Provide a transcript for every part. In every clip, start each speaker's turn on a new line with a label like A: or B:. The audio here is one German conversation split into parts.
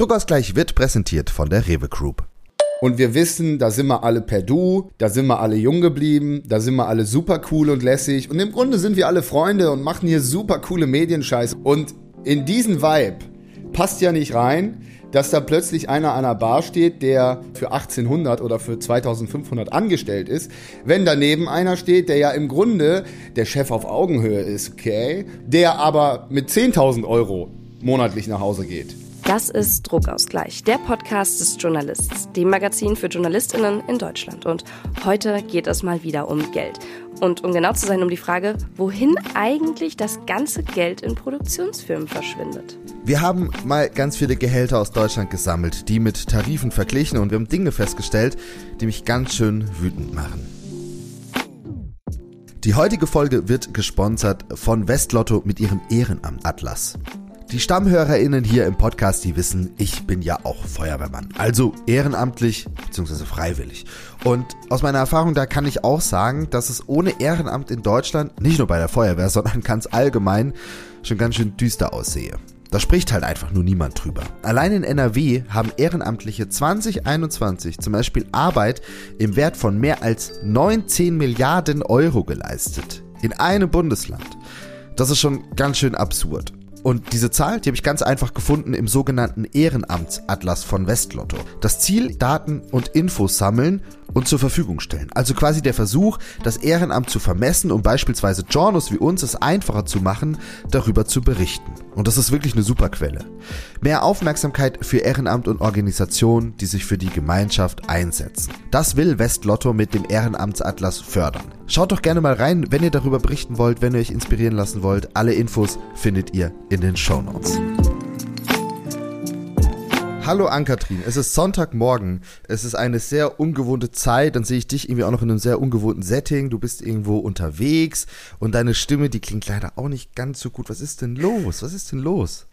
A: Druckausgleich wird präsentiert von der Rewe Group.
B: Und wir wissen, da sind wir alle per Du, da sind wir alle jung geblieben, da sind wir alle super cool und lässig. Und im Grunde sind wir alle Freunde und machen hier super coole Medienscheiß. Und in diesen Vibe passt ja nicht rein, dass da plötzlich einer an einer Bar steht, der für 1800 oder für 2500 angestellt ist, wenn daneben einer steht, der ja im Grunde der Chef auf Augenhöhe ist, okay, der aber mit 10.000 Euro monatlich nach Hause geht.
C: Das ist Druckausgleich, der Podcast des Journalists, dem Magazin für JournalistInnen in Deutschland. Und heute geht es mal wieder um Geld. Und um genau zu sein, um die Frage, wohin eigentlich das ganze Geld in Produktionsfirmen verschwindet.
A: Wir haben mal ganz viele Gehälter aus Deutschland gesammelt, die mit Tarifen verglichen und wir haben Dinge festgestellt, die mich ganz schön wütend machen. Die heutige Folge wird gesponsert von Westlotto mit ihrem Ehrenamt Atlas. Die StammhörerInnen hier im Podcast, die wissen, ich bin ja auch Feuerwehrmann. Also ehrenamtlich bzw. freiwillig. Und aus meiner Erfahrung da kann ich auch sagen, dass es ohne Ehrenamt in Deutschland, nicht nur bei der Feuerwehr, sondern ganz allgemein, schon ganz schön düster aussehe. Da spricht halt einfach nur niemand drüber. Allein in NRW haben Ehrenamtliche 2021 zum Beispiel Arbeit im Wert von mehr als 19 Milliarden Euro geleistet. In einem Bundesland. Das ist schon ganz schön absurd. Und diese Zahl, die habe ich ganz einfach gefunden im sogenannten Ehrenamtsatlas von Westlotto. Das Ziel, Daten und Infos sammeln und zur Verfügung stellen. Also quasi der Versuch, das Ehrenamt zu vermessen, um beispielsweise Journos wie uns es einfacher zu machen, darüber zu berichten. Und das ist wirklich eine super Quelle. Mehr Aufmerksamkeit für Ehrenamt und Organisationen, die sich für die Gemeinschaft einsetzen. Das will Westlotto mit dem Ehrenamtsatlas fördern. Schaut doch gerne mal rein, wenn ihr darüber berichten wollt, wenn ihr euch inspirieren lassen wollt. Alle Infos findet ihr in den Show Notes. Hallo Ankatrin, es ist Sonntagmorgen. Es ist eine sehr ungewohnte Zeit. Dann sehe ich dich irgendwie auch noch in einem sehr ungewohnten Setting. Du bist irgendwo unterwegs und deine Stimme, die klingt leider auch nicht ganz so gut. Was ist denn los? Was ist denn los?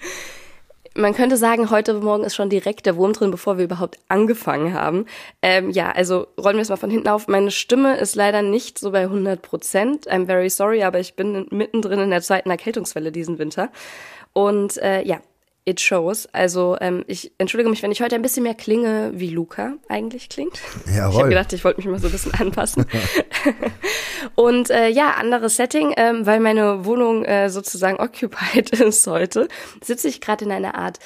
C: Man könnte sagen, heute Morgen ist schon direkt der Wurm drin, bevor wir überhaupt angefangen haben. Ähm, ja, also rollen wir es mal von hinten auf. Meine Stimme ist leider nicht so bei 100 Prozent. I'm very sorry, aber ich bin mittendrin in der zweiten Erkältungswelle diesen Winter. Und äh, ja, it shows. Also ähm, ich entschuldige mich, wenn ich heute ein bisschen mehr klinge, wie Luca eigentlich klingt.
A: Jawohl.
C: Ich habe gedacht, ich wollte mich mal so ein bisschen anpassen. und äh, ja, anderes Setting, ähm, weil meine Wohnung äh, sozusagen occupied ist heute, sitze ich gerade in einer Art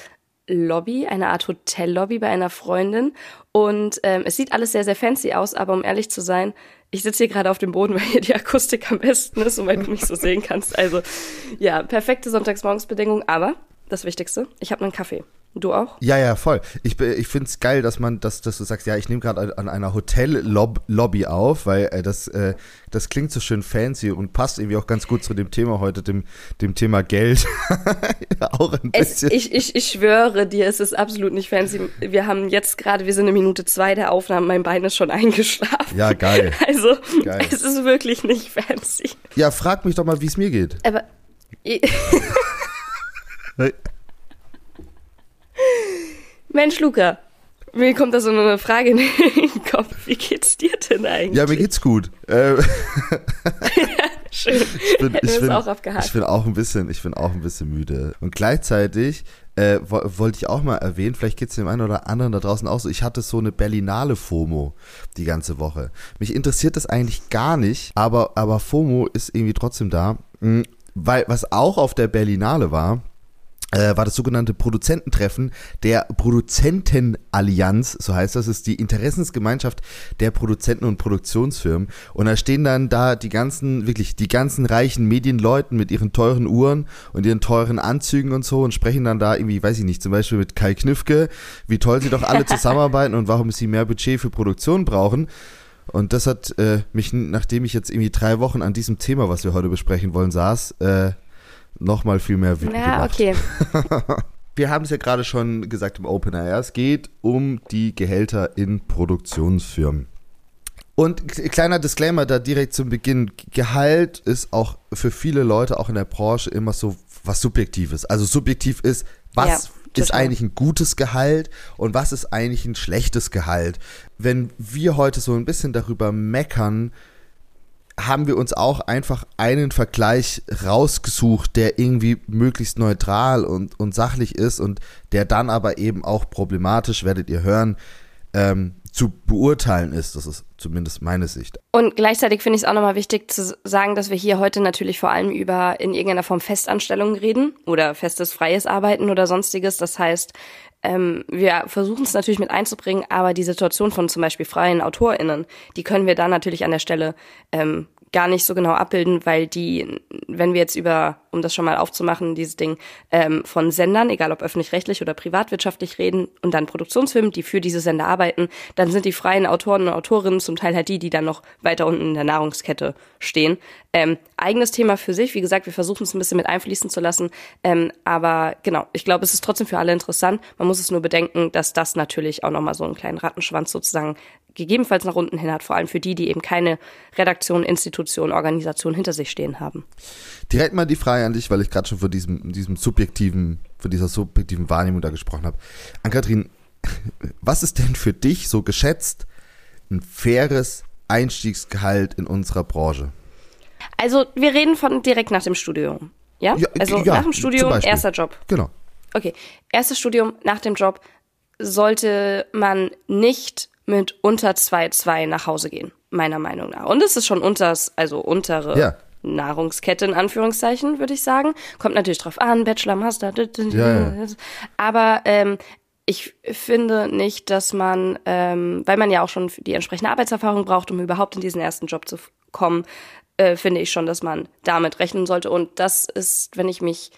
C: Lobby, eine Art Hotellobby bei einer Freundin. Und ähm, es sieht alles sehr, sehr fancy aus, aber um ehrlich zu sein, ich sitze hier gerade auf dem Boden, weil hier die Akustik am besten ist und weil du mich so sehen kannst. Also ja, perfekte Sonntagsmorgensbedingungen, aber das Wichtigste. Ich habe einen Kaffee. Du auch?
A: Ja, ja, voll. Ich, ich finde es geil, dass man, dass, dass du sagst, ja, ich nehme gerade an einer Hotellobby auf, weil äh, das, äh, das klingt so schön fancy und passt irgendwie auch ganz gut zu dem Thema heute, dem, dem Thema Geld.
C: auch ein bisschen. Es, ich, ich, ich schwöre dir, es ist absolut nicht fancy. Wir haben jetzt gerade, wir sind in Minute zwei der Aufnahme, mein Bein ist schon eingeschlafen.
A: Ja, geil.
C: Also, geil. es ist wirklich nicht fancy.
A: Ja, frag mich doch mal, wie es mir geht.
C: Aber. Mensch, Luca, mir kommt da so eine Frage in den Kopf. Wie geht's dir denn eigentlich?
A: Ja, mir geht's gut. Äh,
C: Schön. Ich bin, ich, bin, auch
A: ich bin auch ein bisschen, ich bin auch ein bisschen müde. Und gleichzeitig äh, wollte ich auch mal erwähnen, vielleicht geht's dem einen oder anderen da draußen auch so, ich hatte so eine Berlinale FOMO die ganze Woche. Mich interessiert das eigentlich gar nicht, aber, aber FOMO ist irgendwie trotzdem da. Hm, weil, was auch auf der Berlinale war, äh, war das sogenannte Produzententreffen der Produzentenallianz, so heißt das, ist die Interessensgemeinschaft der Produzenten und Produktionsfirmen. Und da stehen dann da die ganzen, wirklich die ganzen reichen Medienleuten mit ihren teuren Uhren und ihren teuren Anzügen und so und sprechen dann da irgendwie, weiß ich nicht, zum Beispiel mit Kai Knüffke, wie toll sie doch alle zusammenarbeiten und warum sie mehr Budget für Produktion brauchen. Und das hat äh, mich, nachdem ich jetzt irgendwie drei Wochen an diesem Thema, was wir heute besprechen wollen, saß, äh, noch mal viel mehr wütend
C: Ja,
A: gemacht.
C: okay.
A: Wir haben es ja gerade schon gesagt im Opener. Ja, es geht um die Gehälter in Produktionsfirmen. Und kleiner Disclaimer da direkt zum Beginn. Gehalt ist auch für viele Leute, auch in der Branche, immer so was Subjektives. Also subjektiv ist, was ja, ist eigentlich ein gutes Gehalt und was ist eigentlich ein schlechtes Gehalt. Wenn wir heute so ein bisschen darüber meckern, haben wir uns auch einfach einen Vergleich rausgesucht, der irgendwie möglichst neutral und, und sachlich ist und der dann aber eben auch problematisch, werdet ihr hören, ähm, zu beurteilen ist. Das ist zumindest meine Sicht.
C: Und gleichzeitig finde ich es auch nochmal wichtig zu sagen, dass wir hier heute natürlich vor allem über in irgendeiner Form Festanstellungen reden oder festes freies Arbeiten oder sonstiges. Das heißt, ähm, wir versuchen es natürlich mit einzubringen, aber die Situation von zum Beispiel freien AutorInnen, die können wir da natürlich an der Stelle ähm, gar nicht so genau abbilden, weil die, wenn wir jetzt über, um das schon mal aufzumachen, dieses Ding ähm, von Sendern, egal ob öffentlich-rechtlich oder privatwirtschaftlich reden, und dann Produktionsfilmen, die für diese Sender arbeiten, dann sind die freien Autoren und Autorinnen zum Teil halt die, die dann noch weiter unten in der Nahrungskette stehen. Ähm, eigenes Thema für sich, wie gesagt, wir versuchen es ein bisschen mit einfließen zu lassen, ähm, aber genau, ich glaube, es ist trotzdem für alle interessant. Man muss es nur bedenken, dass das natürlich auch nochmal so einen kleinen Rattenschwanz sozusagen gegebenenfalls nach unten hin hat, vor allem für die, die eben keine Redaktion, Institution, Organisation hinter sich stehen haben.
A: Direkt mal die Frage an dich, weil ich gerade schon von diesem, diesem subjektiven, von dieser subjektiven Wahrnehmung da gesprochen habe. An-Kathrin, was ist denn für dich so geschätzt ein faires Einstiegsgehalt in unserer Branche?
C: Also wir reden von direkt nach dem Studium. Ja? ja also ja, nach dem Studium, erster Job.
A: Genau.
C: Okay, erstes Studium, nach dem Job sollte man nicht mit unter 2,2 nach Hause gehen, meiner Meinung nach. Und es ist schon unters, also untere ja. Nahrungskette in Anführungszeichen, würde ich sagen. Kommt natürlich drauf an, Bachelor, Master. Ja, ja. Aber ähm, ich finde nicht, dass man, ähm, weil man ja auch schon die entsprechende Arbeitserfahrung braucht, um überhaupt in diesen ersten Job zu kommen, äh, finde ich schon, dass man damit rechnen sollte. Und das ist, wenn ich mich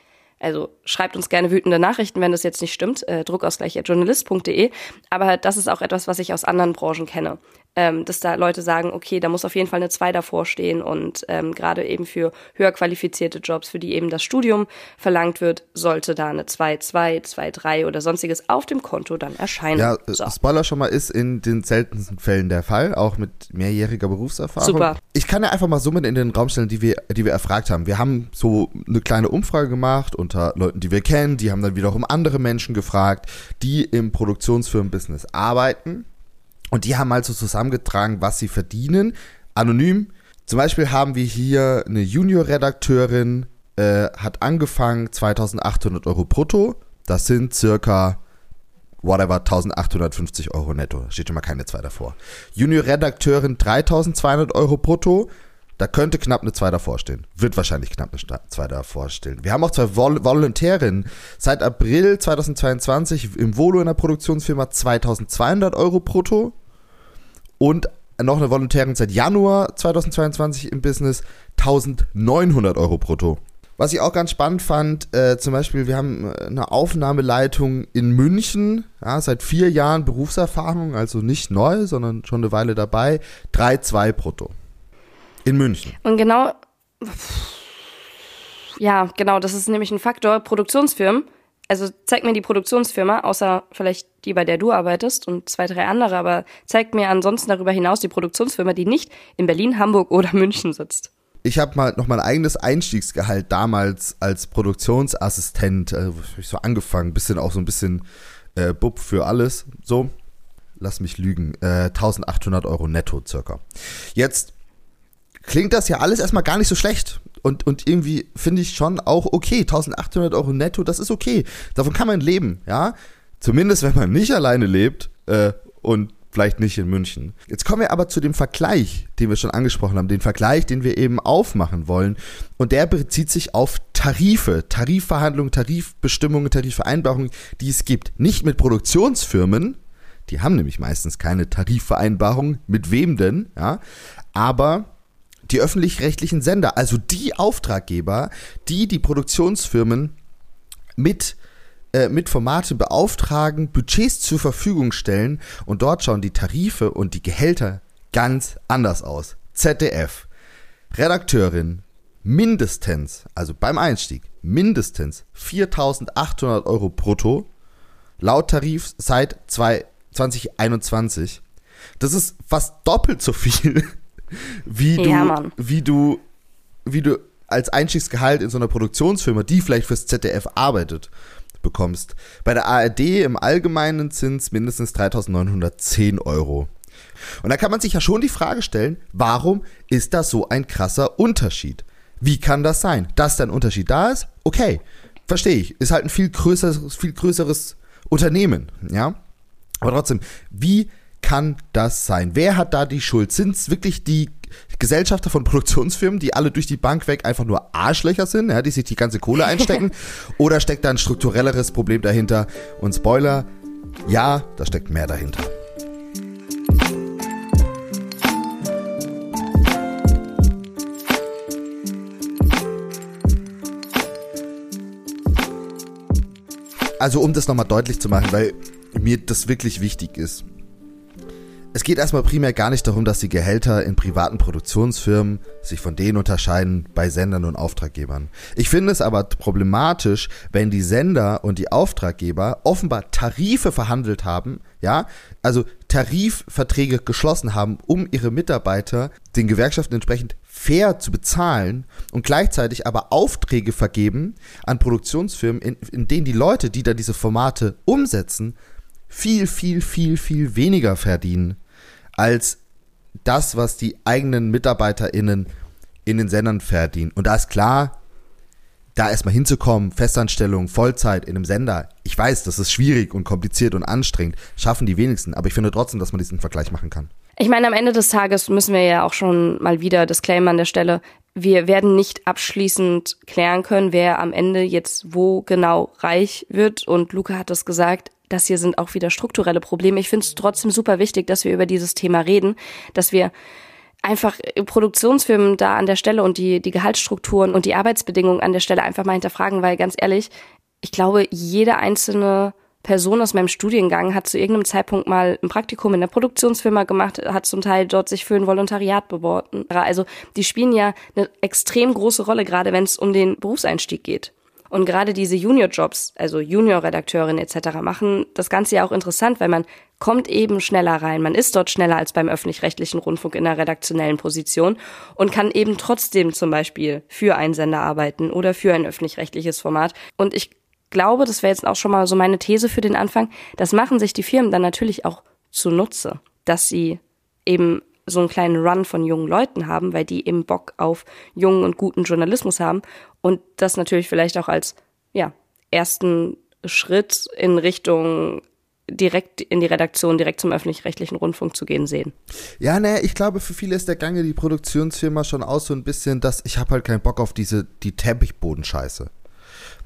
C: also schreibt uns gerne wütende Nachrichten, wenn das jetzt nicht stimmt, äh, druckausgleich.journalist.de. Aber das ist auch etwas, was ich aus anderen Branchen kenne ähm, dass da Leute sagen, okay, da muss auf jeden Fall eine 2 davor stehen und ähm, gerade eben für höher qualifizierte Jobs, für die eben das Studium verlangt wird, sollte da eine 2, 2, 2, 3 oder sonstiges auf dem Konto dann erscheinen.
A: Ja, äh, so. Spoiler schon mal ist in den seltensten Fällen der Fall, auch mit mehrjähriger Berufserfahrung. Super. Ich kann ja einfach mal Summen in den Raum stellen, die wir, die wir erfragt haben. Wir haben so eine kleine Umfrage gemacht unter Leuten, die wir kennen, die haben dann wiederum andere Menschen gefragt, die im Produktionsfirmenbusiness arbeiten und die haben halt so zusammengetragen, was sie verdienen, anonym. Zum Beispiel haben wir hier eine Junior-Redakteurin, äh, hat angefangen 2800 Euro brutto. Das sind circa, whatever, 1850 Euro netto. Steht schon mal keine 2 davor. Junior-Redakteurin 3200 Euro brutto. Da könnte knapp eine 2 davor stehen. Wird wahrscheinlich knapp eine 2 davor stehen. Wir haben auch zwei Vol Volontärinnen. Seit April 2022 im Volo in der Produktionsfirma 2200 Euro brutto und noch eine Volontärin seit Januar 2022 im Business 1900 Euro brutto. Was ich auch ganz spannend fand, äh, zum Beispiel, wir haben äh, eine Aufnahmeleitung in München, ja, seit vier Jahren Berufserfahrung, also nicht neu, sondern schon eine Weile dabei, 3,2 brutto. In München.
C: Und genau, ja, genau, das ist nämlich ein Faktor. Produktionsfirmen also zeig mir die Produktionsfirma, außer vielleicht die, bei der du arbeitest und zwei, drei andere, aber zeig mir ansonsten darüber hinaus die Produktionsfirma, die nicht in Berlin, Hamburg oder München sitzt.
A: Ich habe mal noch mein eigenes Einstiegsgehalt damals als Produktionsassistent, äh, ich so angefangen, bisschen auch so ein bisschen äh, Bub für alles, so. Lass mich lügen, äh, 1800 Euro netto circa. Jetzt klingt das ja alles erstmal gar nicht so schlecht. Und, und irgendwie finde ich schon auch okay, 1800 Euro netto, das ist okay. Davon kann man leben, ja. Zumindest, wenn man nicht alleine lebt äh, und vielleicht nicht in München. Jetzt kommen wir aber zu dem Vergleich, den wir schon angesprochen haben, den Vergleich, den wir eben aufmachen wollen. Und der bezieht sich auf Tarife, Tarifverhandlungen, Tarifbestimmungen, Tarifvereinbarungen, die es gibt. Nicht mit Produktionsfirmen, die haben nämlich meistens keine Tarifvereinbarung, mit wem denn, ja, aber die öffentlich-rechtlichen Sender, also die Auftraggeber, die die Produktionsfirmen mit äh, mit Formaten beauftragen, Budgets zur Verfügung stellen und dort schauen die Tarife und die Gehälter ganz anders aus. ZDF, Redakteurin, mindestens, also beim Einstieg, mindestens 4.800 Euro brutto, laut Tarif seit 2021. Das ist fast doppelt so viel wie du, ja, wie du, wie du als Einstiegsgehalt in so einer Produktionsfirma, die vielleicht fürs ZDF arbeitet, bekommst. Bei der ARD im Allgemeinen sind es mindestens 3.910 Euro. Und da kann man sich ja schon die Frage stellen, warum ist das so ein krasser Unterschied? Wie kann das sein? Dass da ein Unterschied da ist, okay, verstehe ich. Ist halt ein viel größeres, viel größeres Unternehmen, ja. Aber trotzdem, wie kann das sein? Wer hat da die Schuld? Sind es wirklich die Gesellschafter von Produktionsfirmen, die alle durch die Bank weg einfach nur Arschlöcher sind, ja, die sich die ganze Kohle einstecken? Oder steckt da ein strukturelleres Problem dahinter? Und Spoiler, ja, da steckt mehr dahinter. Also um das nochmal deutlich zu machen, weil mir das wirklich wichtig ist. Es geht erstmal primär gar nicht darum, dass die Gehälter in privaten Produktionsfirmen sich von denen unterscheiden bei Sendern und Auftraggebern. Ich finde es aber problematisch, wenn die Sender und die Auftraggeber offenbar Tarife verhandelt haben, ja, also Tarifverträge geschlossen haben, um ihre Mitarbeiter den Gewerkschaften entsprechend fair zu bezahlen und gleichzeitig aber Aufträge vergeben an Produktionsfirmen, in, in denen die Leute, die da diese Formate umsetzen, viel, viel, viel, viel weniger verdienen als das, was die eigenen MitarbeiterInnen in den Sendern verdienen. Und da ist klar, da erstmal hinzukommen, Festanstellung, Vollzeit in einem Sender, ich weiß, das ist schwierig und kompliziert und anstrengend, schaffen die wenigsten, aber ich finde trotzdem, dass man diesen Vergleich machen kann.
C: Ich meine, am Ende des Tages müssen wir ja auch schon mal wieder Disclaimer an der Stelle. Wir werden nicht abschließend klären können, wer am Ende jetzt wo genau reich wird. Und Luca hat es gesagt, das hier sind auch wieder strukturelle Probleme. Ich finde es trotzdem super wichtig, dass wir über dieses Thema reden, dass wir einfach Produktionsfirmen da an der Stelle und die, die Gehaltsstrukturen und die Arbeitsbedingungen an der Stelle einfach mal hinterfragen, weil ganz ehrlich, ich glaube, jede einzelne Person aus meinem Studiengang hat zu irgendeinem Zeitpunkt mal ein Praktikum in der Produktionsfirma gemacht, hat zum Teil dort sich für ein Volontariat beworben. Also die spielen ja eine extrem große Rolle, gerade wenn es um den Berufseinstieg geht. Und gerade diese Junior-Jobs, also Junior-Redakteurin etc., machen das Ganze ja auch interessant, weil man kommt eben schneller rein. Man ist dort schneller als beim öffentlich-rechtlichen Rundfunk in einer redaktionellen Position und kann eben trotzdem zum Beispiel für einen Sender arbeiten oder für ein öffentlich-rechtliches Format. Und ich glaube, das wäre jetzt auch schon mal so meine These für den Anfang, das machen sich die Firmen dann natürlich auch zunutze, dass sie eben so einen kleinen Run von jungen Leuten haben, weil die eben Bock auf jungen und guten Journalismus haben und das natürlich vielleicht auch als ja ersten Schritt in Richtung direkt in die Redaktion, direkt zum öffentlich-rechtlichen Rundfunk zu gehen sehen.
A: Ja, ne, ich glaube, für viele ist der Gange die Produktionsfirma schon aus so ein bisschen, dass ich habe halt keinen Bock auf diese die Teppichbodenscheiße.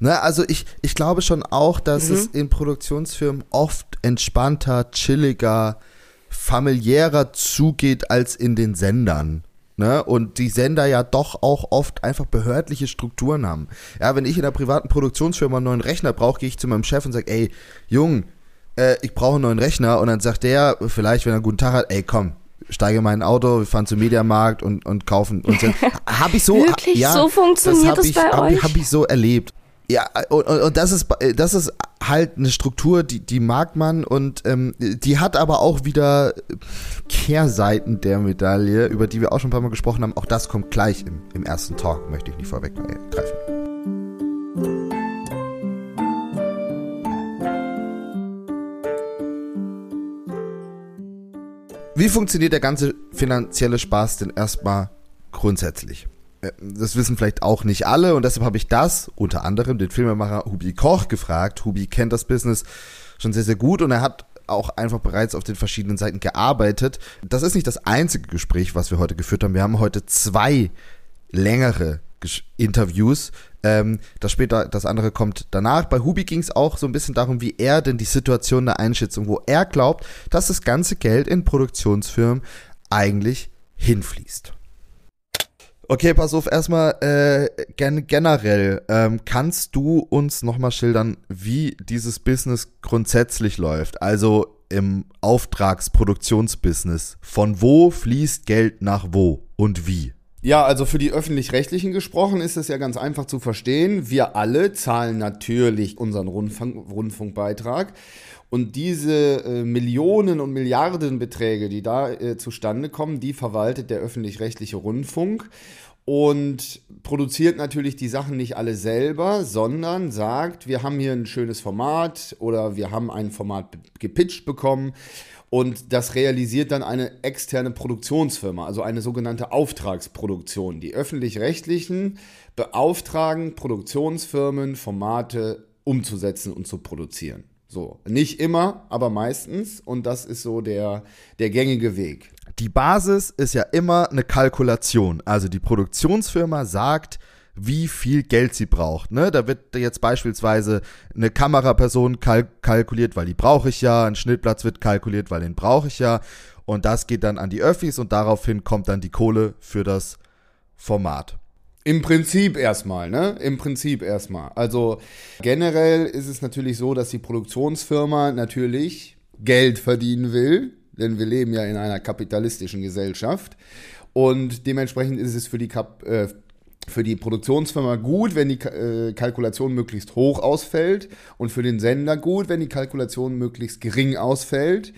A: Ne, also ich, ich glaube schon auch, dass mhm. es in Produktionsfirmen oft entspannter, chilliger, familiärer zugeht als in den Sendern. Ne? Und die Sender ja doch auch oft einfach behördliche Strukturen haben. Ja, wenn ich in einer privaten Produktionsfirma einen neuen Rechner brauche, gehe ich zu meinem Chef und sage, ey, Jung, äh, ich brauche einen neuen Rechner. Und dann sagt der, vielleicht, wenn er einen guten Tag hat, ey, komm, steige in mein Auto, wir fahren zum Mediamarkt und, und kaufen. Und so. habe ich so,
C: Wirklich? Ja, so funktioniert das, das
A: ich,
C: bei
A: hab,
C: euch?
A: Habe ich so erlebt. Ja, und, und das ist das ist halt eine Struktur, die, die mag man und ähm, die hat aber auch wieder Kehrseiten der Medaille, über die wir auch schon ein paar Mal gesprochen haben. Auch das kommt gleich im, im ersten Talk, möchte ich nicht vorweggreifen. Wie funktioniert der ganze finanzielle Spaß denn erstmal grundsätzlich? Äh, das wissen vielleicht auch nicht alle und deshalb habe ich das unter anderem den Filmemacher Hubi Koch gefragt. Hubi kennt das Business schon sehr, sehr gut und er hat auch einfach bereits auf den verschiedenen Seiten gearbeitet. Das ist nicht das einzige Gespräch, was wir heute geführt haben. Wir haben heute zwei längere Interviews. Ähm, das später, das andere kommt danach. Bei Hubi ging es auch so ein bisschen darum, wie er denn die Situation der Einschätzung, wo er glaubt, dass das ganze Geld in Produktionsfirmen eigentlich hinfließt. Okay, pass auf, erstmal äh, gen generell, ähm, kannst du uns nochmal schildern, wie dieses Business grundsätzlich läuft? Also im Auftragsproduktionsbusiness. Von wo fließt Geld nach wo und wie?
B: Ja, also für die öffentlich-rechtlichen gesprochen ist es ja ganz einfach zu verstehen. Wir alle zahlen natürlich unseren Rundfunk Rundfunkbeitrag. Und diese äh, Millionen und Milliardenbeträge, die da äh, zustande kommen, die verwaltet der öffentlich-rechtliche Rundfunk. und produziert natürlich die Sachen nicht alle selber, sondern sagt, wir haben hier ein schönes Format oder wir haben ein Format gepitcht bekommen und das realisiert dann eine externe Produktionsfirma, also eine sogenannte Auftragsproduktion. Die öffentlich-rechtlichen beauftragen Produktionsfirmen, Formate umzusetzen und zu produzieren. So, nicht immer, aber meistens und das ist so der, der gängige Weg
A: die Basis ist ja immer eine Kalkulation. Also die Produktionsfirma sagt, wie viel Geld sie braucht. Ne? Da wird jetzt beispielsweise eine Kameraperson kalk kalkuliert, weil die brauche ich ja, ein Schnittplatz wird kalkuliert, weil den brauche ich ja. Und das geht dann an die Öffis und daraufhin kommt dann die Kohle für das Format.
B: Im Prinzip erstmal, ne? Im Prinzip erstmal. Also generell ist es natürlich so, dass die Produktionsfirma natürlich Geld verdienen will denn wir leben ja in einer kapitalistischen Gesellschaft. Und dementsprechend ist es für die, Kap äh, für die Produktionsfirma gut, wenn die äh, Kalkulation möglichst hoch ausfällt und für den Sender gut, wenn die Kalkulation möglichst gering ausfällt.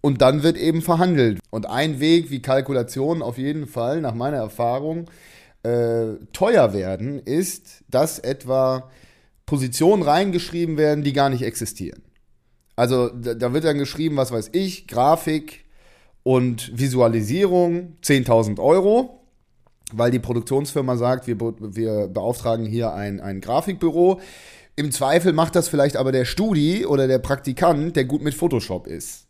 B: Und dann wird eben verhandelt. Und ein Weg, wie Kalkulationen auf jeden Fall, nach meiner Erfahrung, äh, teuer werden, ist, dass etwa Positionen reingeschrieben werden, die gar nicht existieren. Also da, da wird dann geschrieben, was weiß ich, Grafik und Visualisierung 10.000 Euro, weil die Produktionsfirma sagt, wir, wir beauftragen hier ein, ein Grafikbüro. Im Zweifel macht das vielleicht aber der Studi oder der Praktikant, der gut mit Photoshop ist.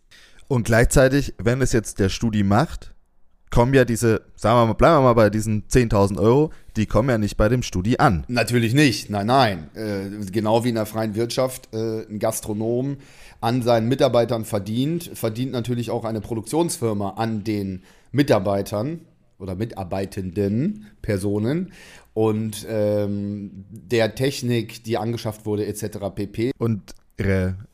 A: Und gleichzeitig, wenn es jetzt der Studi macht, kommen ja diese, sagen wir mal, bleiben wir mal bei diesen 10.000 Euro, die kommen ja nicht bei dem Studi an.
B: Natürlich nicht, nein, nein. Äh, genau wie in der freien Wirtschaft äh, ein Gastronom an seinen Mitarbeitern verdient, verdient natürlich auch eine Produktionsfirma an den Mitarbeitern oder mitarbeitenden Personen und ähm, der Technik, die angeschafft wurde, etc. pp.
A: Und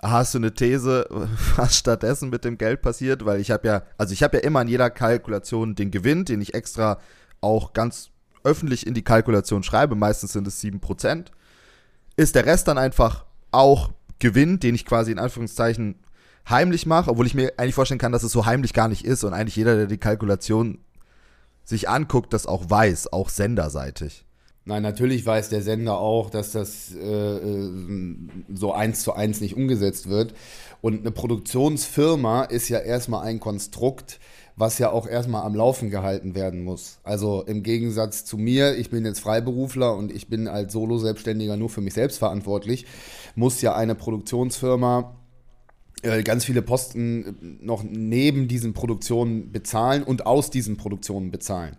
A: hast du eine These, was stattdessen mit dem Geld passiert? Weil ich habe ja, also ich habe ja immer in jeder Kalkulation den Gewinn, den ich extra auch ganz öffentlich in die Kalkulation schreibe. Meistens sind es 7%. Ist der Rest dann einfach auch Gewinn, den ich quasi in Anführungszeichen heimlich mache, obwohl ich mir eigentlich vorstellen kann, dass es so heimlich gar nicht ist und eigentlich jeder, der die Kalkulation sich anguckt, das auch weiß, auch senderseitig.
B: Nein, natürlich weiß der Sender auch, dass das äh, äh, so eins zu eins nicht umgesetzt wird. Und eine Produktionsfirma ist ja erstmal ein Konstrukt, was ja auch erstmal am Laufen gehalten werden muss. Also im Gegensatz zu mir, ich bin jetzt Freiberufler und ich bin als Solo-Selbstständiger nur für mich selbst verantwortlich, muss ja eine Produktionsfirma äh, ganz viele Posten noch neben diesen Produktionen bezahlen und aus diesen Produktionen bezahlen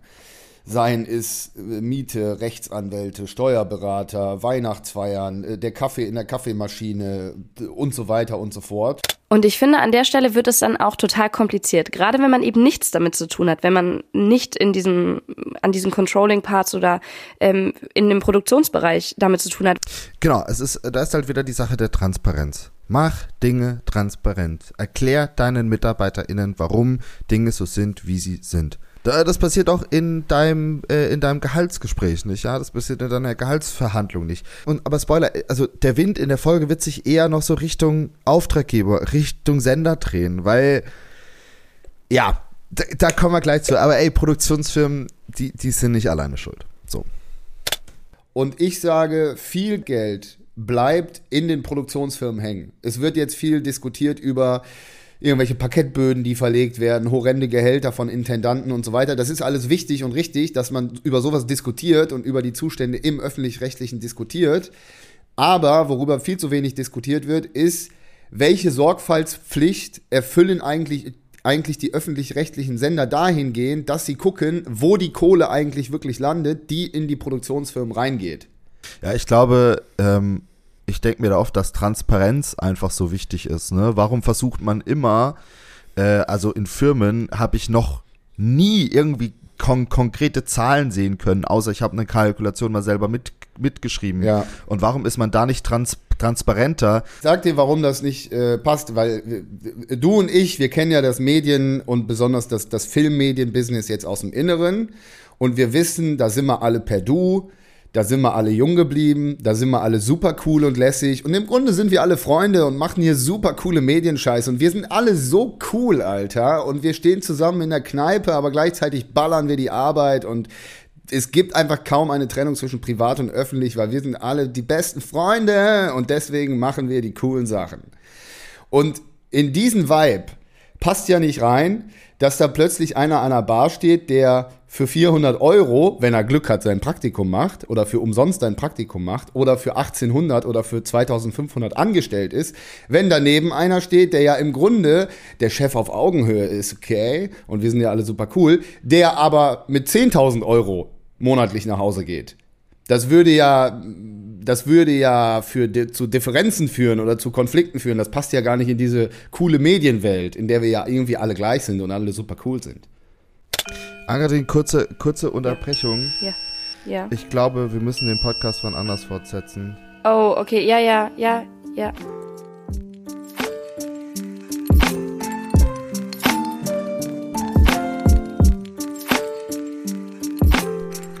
B: seien es äh, Miete, Rechtsanwälte, Steuerberater, Weihnachtsfeiern, äh, der Kaffee in der Kaffeemaschine und so weiter und so fort.
C: Und ich finde, an der Stelle wird es dann auch total kompliziert. Gerade wenn man eben nichts damit zu tun hat, wenn man nicht in diesem, an diesen Controlling-Parts oder ähm, in dem Produktionsbereich damit zu tun hat.
A: Genau, es ist, da ist halt wieder die Sache der Transparenz. Mach Dinge transparent. Erklär deinen MitarbeiterInnen, warum Dinge so sind, wie sie sind. Das passiert auch in deinem, äh, in deinem Gehaltsgespräch nicht, ja. Das passiert in deiner Gehaltsverhandlung nicht. Und aber Spoiler, also der Wind in der Folge wird sich eher noch so Richtung Auftraggeber, Richtung Sender drehen, weil ja, da, da kommen wir gleich zu. Aber ey, Produktionsfirmen, die, die sind nicht alleine schuld. So.
B: Und ich sage, viel Geld bleibt in den Produktionsfirmen hängen. Es wird jetzt viel diskutiert über irgendwelche Parkettböden, die verlegt werden, horrende Gehälter von Intendanten und so weiter. Das ist alles wichtig und richtig, dass man über sowas diskutiert und über die Zustände im öffentlich-rechtlichen diskutiert. Aber worüber viel zu wenig diskutiert wird, ist, welche Sorgfaltspflicht erfüllen eigentlich eigentlich die öffentlich-rechtlichen Sender dahingehend, dass sie gucken, wo die Kohle eigentlich wirklich landet, die in die Produktionsfirmen reingeht.
A: Ja, ich glaube, ähm, ich denke mir da oft, dass Transparenz einfach so wichtig ist. Ne? Warum versucht man immer, äh, also in Firmen habe ich noch nie irgendwie kon konkrete Zahlen sehen können, außer ich habe eine Kalkulation mal selber mit, mitgeschrieben.
B: Ja.
A: Und warum ist man da nicht trans transparenter?
B: Sag dir, warum das nicht äh, passt, weil äh, du und ich, wir kennen ja das Medien und besonders das, das Filmmedienbusiness jetzt aus dem Inneren und wir wissen, da sind wir alle per Du da sind wir alle jung geblieben, da sind wir alle super cool und lässig. Und im Grunde sind wir alle Freunde und machen hier super coole Medienscheiß. Und wir sind alle so cool, Alter. Und wir stehen zusammen in der Kneipe, aber gleichzeitig ballern wir die Arbeit. Und es gibt einfach kaum eine Trennung zwischen privat und öffentlich, weil wir sind alle die besten Freunde. Und deswegen machen wir die coolen Sachen. Und in diesen Vibe passt ja nicht rein, dass da plötzlich einer an einer Bar steht, der für 400 Euro, wenn er Glück hat, sein Praktikum macht oder für umsonst ein Praktikum macht oder für 1800 oder für 2500 angestellt ist, wenn daneben einer steht, der ja im Grunde der Chef auf Augenhöhe ist, okay, und wir sind ja alle super cool, der aber mit 10.000 Euro monatlich nach Hause geht. Das würde ja, das würde ja für, zu Differenzen führen oder zu Konflikten führen. Das passt ja gar nicht in diese coole Medienwelt, in der wir ja irgendwie alle gleich sind und alle super cool sind.
A: Angadin, kurze, kurze Unterbrechung.
C: Ja. Ja.
A: Ich glaube, wir müssen den Podcast von anders fortsetzen.
C: Oh, okay. Ja, ja, ja, ja.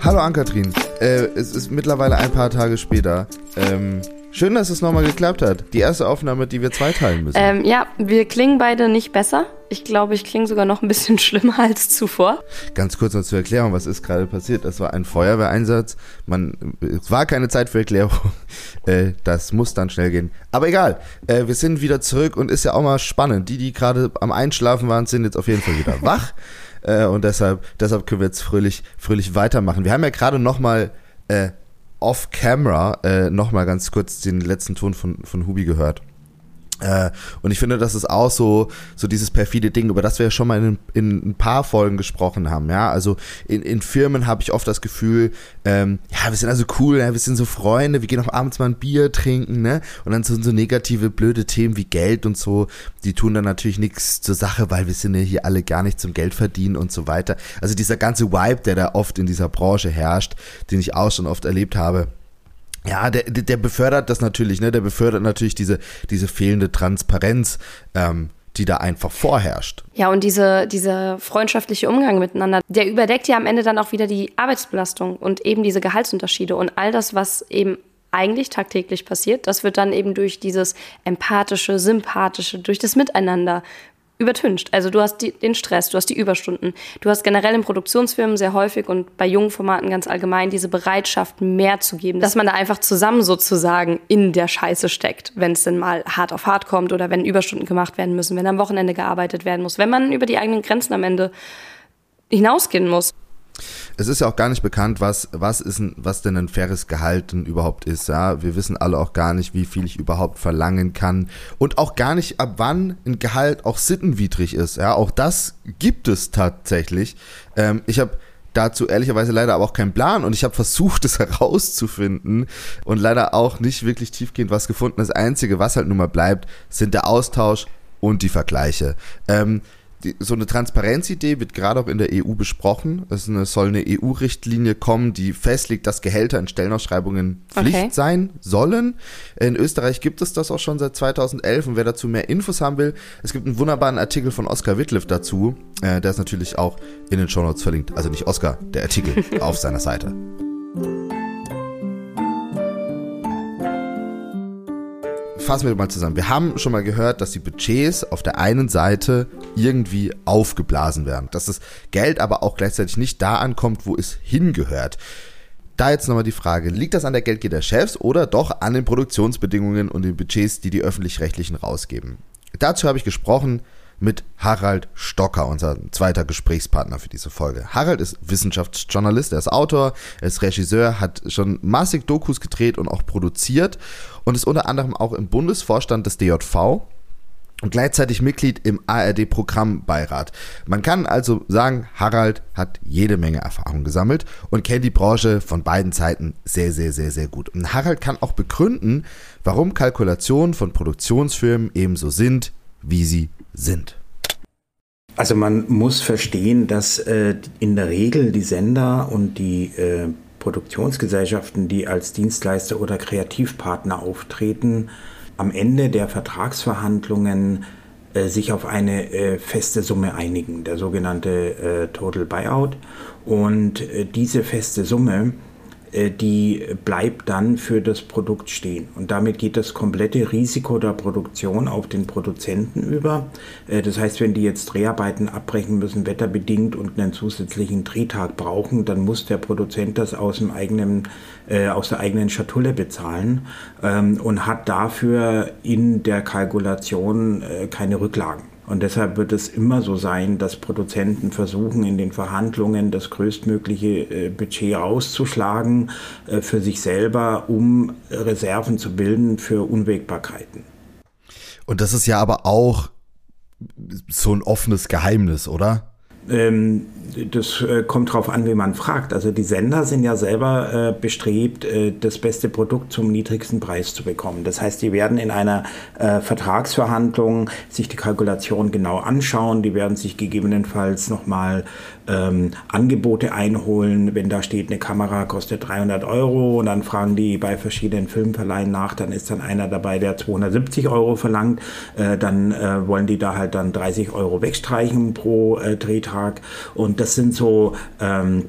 A: Hallo Ankatrin, äh, es ist mittlerweile ein paar Tage später. Ähm, schön, dass es nochmal geklappt hat. Die erste Aufnahme, die wir zweiteilen müssen.
C: Ähm, ja, wir klingen beide nicht besser. Ich glaube, ich klinge sogar noch ein bisschen schlimmer als zuvor.
A: Ganz kurz noch zur Erklärung, was ist gerade passiert? Das war ein Feuerwehreinsatz. Man, es war keine Zeit für Erklärung. Äh, das muss dann schnell gehen. Aber egal, äh, wir sind wieder zurück und ist ja auch mal spannend. Die, die gerade am Einschlafen waren, sind jetzt auf jeden Fall wieder wach. Äh, und deshalb, deshalb können wir jetzt fröhlich, fröhlich weitermachen. Wir haben ja gerade nochmal äh, off-camera äh, nochmal ganz kurz den letzten Ton von, von Hubi gehört. Äh, und ich finde, das ist auch so, so dieses perfide Ding, über das wir ja schon mal in, in ein paar Folgen gesprochen haben. Ja, also in, in Firmen habe ich oft das Gefühl, ähm, ja, wir sind also cool, ja, wir sind so Freunde, wir gehen auch abends mal ein Bier trinken, ne? Und dann sind so negative, blöde Themen wie Geld und so, die tun dann natürlich nichts zur Sache, weil wir sind ja hier alle gar nicht zum Geld verdienen und so weiter. Also dieser ganze Vibe, der da oft in dieser Branche herrscht, den ich auch schon oft erlebt habe ja, der, der befördert das natürlich, ne? Der befördert natürlich diese, diese fehlende Transparenz, ähm, die da einfach vorherrscht.
C: Ja, und diese, dieser freundschaftliche Umgang miteinander, der überdeckt ja am Ende dann auch wieder die Arbeitsbelastung und eben diese Gehaltsunterschiede und all das, was eben eigentlich tagtäglich passiert, das wird dann eben durch dieses empathische, sympathische, durch das Miteinander übertüncht. Also du hast die, den Stress, du hast die Überstunden, du hast generell in Produktionsfirmen sehr häufig und bei jungen Formaten ganz allgemein diese Bereitschaft, mehr zu geben, dass man da einfach zusammen sozusagen in der Scheiße steckt, wenn es denn mal hart auf hart kommt oder wenn Überstunden gemacht werden müssen, wenn am Wochenende gearbeitet werden muss, wenn man über die eigenen Grenzen am Ende hinausgehen muss
A: es ist ja auch gar nicht bekannt, was, was, ist ein, was denn ein faires Gehalt denn überhaupt ist. Ja? Wir wissen alle auch gar nicht, wie viel ich überhaupt verlangen kann. Und auch gar nicht, ab wann ein Gehalt auch sittenwidrig ist. Ja? Auch das gibt es tatsächlich. Ähm, ich habe dazu ehrlicherweise leider aber auch keinen Plan und ich habe versucht, es herauszufinden und leider auch nicht wirklich tiefgehend was gefunden. Das Einzige, was halt nun mal bleibt, sind der Austausch und die Vergleiche. Ähm, die, so eine Transparenzidee wird gerade auch in der EU besprochen. Es eine, soll eine EU-Richtlinie kommen, die festlegt, dass Gehälter in Stellenausschreibungen Pflicht okay. sein sollen. In Österreich gibt es das auch schon seit 2011 und wer dazu mehr Infos haben will, es gibt einen wunderbaren Artikel von Oskar Wittliff dazu. Äh, der ist natürlich auch in den Show Notes verlinkt. Also nicht Oskar, der Artikel auf seiner Seite. Fassen wir mal zusammen. Wir haben schon mal gehört, dass die Budgets auf der einen Seite irgendwie aufgeblasen werden, dass das Geld aber auch gleichzeitig nicht da ankommt, wo es hingehört. Da jetzt nochmal die Frage, liegt das an der Geldgier der Chefs oder doch an den Produktionsbedingungen und den Budgets, die die öffentlich-rechtlichen rausgeben? Dazu habe ich gesprochen mit Harald Stocker, unser zweiter Gesprächspartner für diese Folge. Harald ist Wissenschaftsjournalist, er ist Autor, er ist Regisseur, hat schon massig Dokus gedreht und auch produziert und ist unter anderem auch im Bundesvorstand des DJV und gleichzeitig Mitglied im ARD-Programmbeirat. Man kann also sagen, Harald hat jede Menge Erfahrung gesammelt und kennt die Branche von beiden Seiten sehr, sehr, sehr, sehr gut. Und Harald kann auch begründen, warum Kalkulationen von Produktionsfirmen ebenso sind, wie sie sind.
D: Also man muss verstehen, dass äh, in der Regel die Sender und die äh, Produktionsgesellschaften, die als Dienstleister oder Kreativpartner auftreten, am Ende der Vertragsverhandlungen äh, sich auf eine äh, feste Summe einigen, der sogenannte äh, Total Buyout. Und äh, diese feste Summe die bleibt dann für das Produkt stehen. Und damit geht das komplette Risiko der Produktion auf den Produzenten über. Äh, das heißt, wenn die jetzt Dreharbeiten abbrechen müssen, wetterbedingt und einen zusätzlichen Drehtag brauchen, dann muss der Produzent das aus dem eigenen äh, aus der eigenen Schatulle bezahlen ähm, und hat dafür in der Kalkulation äh, keine Rücklagen. Und deshalb wird es immer so sein, dass Produzenten versuchen, in den Verhandlungen das größtmögliche äh, Budget rauszuschlagen äh, für sich selber, um Reserven zu bilden für Unwägbarkeiten.
A: Und das ist ja aber auch so ein offenes Geheimnis, oder?
D: Ähm, das äh, kommt darauf an, wie man fragt. Also die Sender sind ja selber äh, bestrebt, äh, das beste Produkt zum niedrigsten Preis zu bekommen. Das heißt, die werden in einer äh, Vertragsverhandlung sich die Kalkulation genau anschauen. Die werden sich gegebenenfalls nochmal ähm, Angebote einholen. Wenn da steht, eine Kamera kostet 300 Euro und dann fragen die bei verschiedenen Filmverleihen nach, dann ist dann einer dabei, der 270 Euro verlangt. Äh, dann äh, wollen die da halt dann 30 Euro wegstreichen pro äh, Drehtag. Und das sind so... Ähm,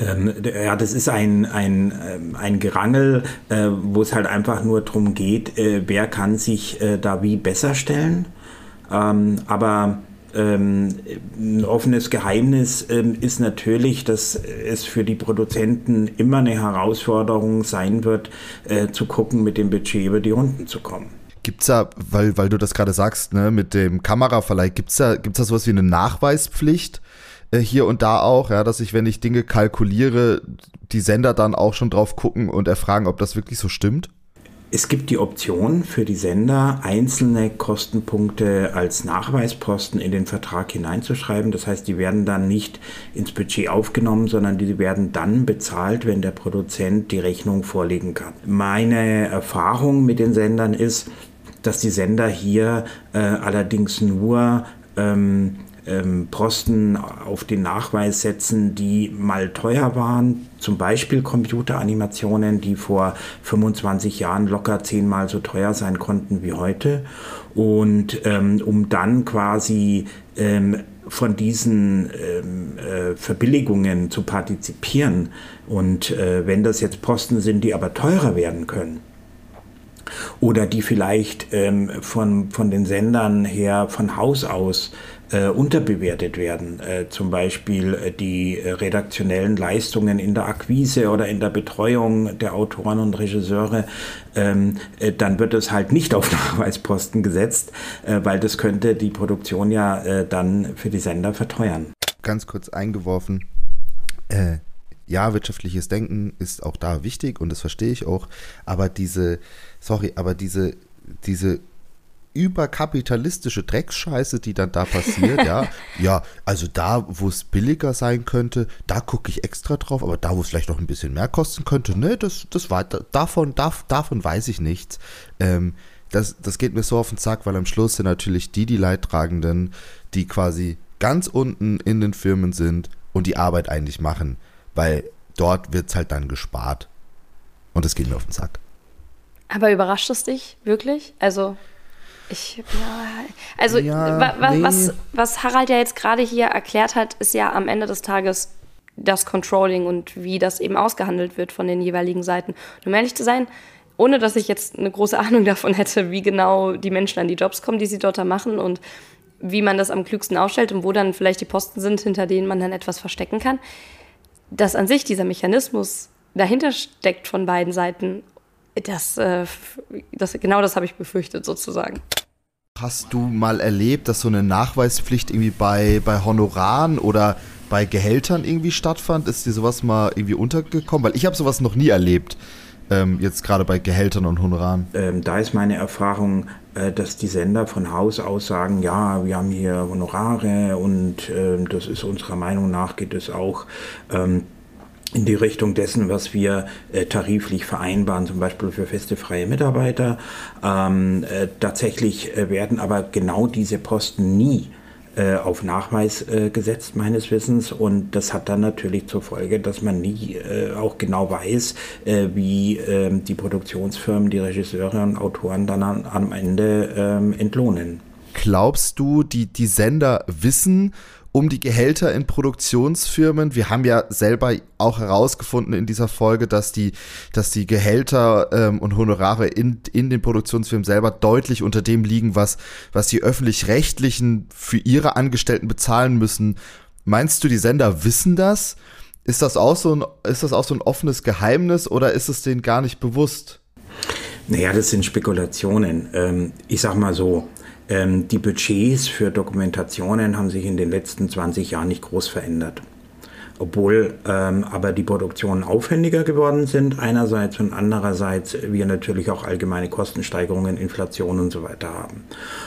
D: ähm, ja, das ist ein, ein, ähm, ein Gerangel, äh, wo es halt einfach nur darum geht, äh, wer kann sich äh, da wie besser stellen. Ähm, aber ähm, ein offenes Geheimnis ähm, ist natürlich, dass es für die Produzenten immer eine Herausforderung sein wird, äh, zu gucken, mit dem Budget über die Runden zu kommen.
A: Gibt's da, weil, weil du das gerade sagst, ne, mit dem Kameraverleih, gibt's da, gibt's da sowas wie eine Nachweispflicht äh, hier und da auch, ja, dass ich, wenn ich Dinge kalkuliere, die Sender dann auch schon drauf gucken und erfragen, ob das wirklich so stimmt?
D: Es gibt die Option für die Sender, einzelne Kostenpunkte als Nachweisposten in den Vertrag hineinzuschreiben. Das heißt, die werden dann nicht ins Budget aufgenommen, sondern die werden dann bezahlt, wenn der Produzent die Rechnung vorlegen kann. Meine Erfahrung mit den Sendern ist, dass die Sender hier äh, allerdings nur ähm, ähm, Posten auf den Nachweis setzen, die mal teuer waren. Zum Beispiel Computeranimationen, die vor 25 Jahren locker zehnmal so teuer sein konnten wie heute. Und ähm, um dann quasi ähm, von diesen ähm, äh, Verbilligungen zu partizipieren. Und äh, wenn das jetzt Posten sind, die aber teurer werden können, oder die vielleicht ähm, von, von den Sendern her von Haus aus äh, unterbewertet werden. Äh, zum Beispiel äh, die redaktionellen Leistungen in der Akquise oder in der Betreuung der Autoren und Regisseure, ähm, äh, dann wird es halt nicht auf Nachweisposten gesetzt, äh, weil das könnte die Produktion ja äh, dann für die Sender verteuern.
A: Ganz kurz eingeworfen. ja, wirtschaftliches Denken ist auch da wichtig und das verstehe ich auch. Aber diese, sorry, aber diese, diese überkapitalistische Drecksscheiße, die dann da passiert, ja. Ja, also da, wo es billiger sein könnte, da gucke ich extra drauf, aber da, wo es vielleicht noch ein bisschen mehr kosten könnte, ne, das, das war, davon, darf, davon weiß ich nichts. Ähm, das, das geht mir so auf den Zack, weil am Schluss sind natürlich die, die Leidtragenden, die quasi ganz unten in den Firmen sind und die Arbeit eigentlich machen, weil dort wird es halt dann gespart. Und das geht mir auf den Sack.
C: Aber überrascht es dich wirklich? Also ich, ja, also ja, wa, wa, nee. was, was Harald ja jetzt gerade hier erklärt hat, ist ja am Ende des Tages das Controlling und wie das eben ausgehandelt wird von den jeweiligen Seiten. Und um ehrlich zu sein, ohne dass ich jetzt eine große Ahnung davon hätte, wie genau die Menschen an die Jobs kommen, die sie dort da machen und wie man das am klügsten ausstellt und wo dann vielleicht die Posten sind, hinter denen man dann etwas verstecken kann, dass an sich dieser Mechanismus dahinter steckt von beiden Seiten, das, äh, das genau das habe ich befürchtet sozusagen.
A: Hast du mal erlebt, dass so eine Nachweispflicht irgendwie bei, bei Honoraren oder bei Gehältern irgendwie stattfand? Ist dir sowas mal irgendwie untergekommen? Weil ich habe sowas noch nie erlebt. Ähm, jetzt gerade bei Gehältern und Honoraren.
D: Ähm, da ist meine Erfahrung, äh, dass die Sender von Haus aus sagen, ja, wir haben hier Honorare und äh, das ist unserer Meinung nach geht es auch. Ähm, in die Richtung dessen, was wir äh, tariflich vereinbaren, zum Beispiel für feste freie Mitarbeiter. Ähm, äh, tatsächlich äh, werden aber genau diese Posten nie äh, auf Nachweis äh, gesetzt, meines Wissens. Und das hat dann natürlich zur Folge, dass man nie äh, auch genau weiß, wie ähm, die Produktionsfirmen, die Regisseure und Autoren dann an, am Ende ähm, entlohnen.
A: Glaubst du, die, die Sender wissen um die Gehälter in Produktionsfirmen. Wir haben ja selber auch herausgefunden in dieser Folge, dass die, dass die Gehälter ähm, und Honorare in, in den Produktionsfirmen selber deutlich unter dem liegen, was, was die öffentlich-rechtlichen für ihre Angestellten bezahlen müssen. Meinst du, die Sender wissen das? Ist das auch so ein, ist das auch so ein offenes Geheimnis oder ist es denen gar nicht bewusst?
D: Naja, das sind Spekulationen. Ähm, ich sag mal so, ähm, die Budgets für Dokumentationen haben sich in den letzten 20 Jahren nicht groß verändert. Obwohl ähm, aber die Produktionen aufwendiger geworden sind, einerseits und andererseits wir natürlich auch allgemeine Kostensteigerungen, Inflation und so weiter haben.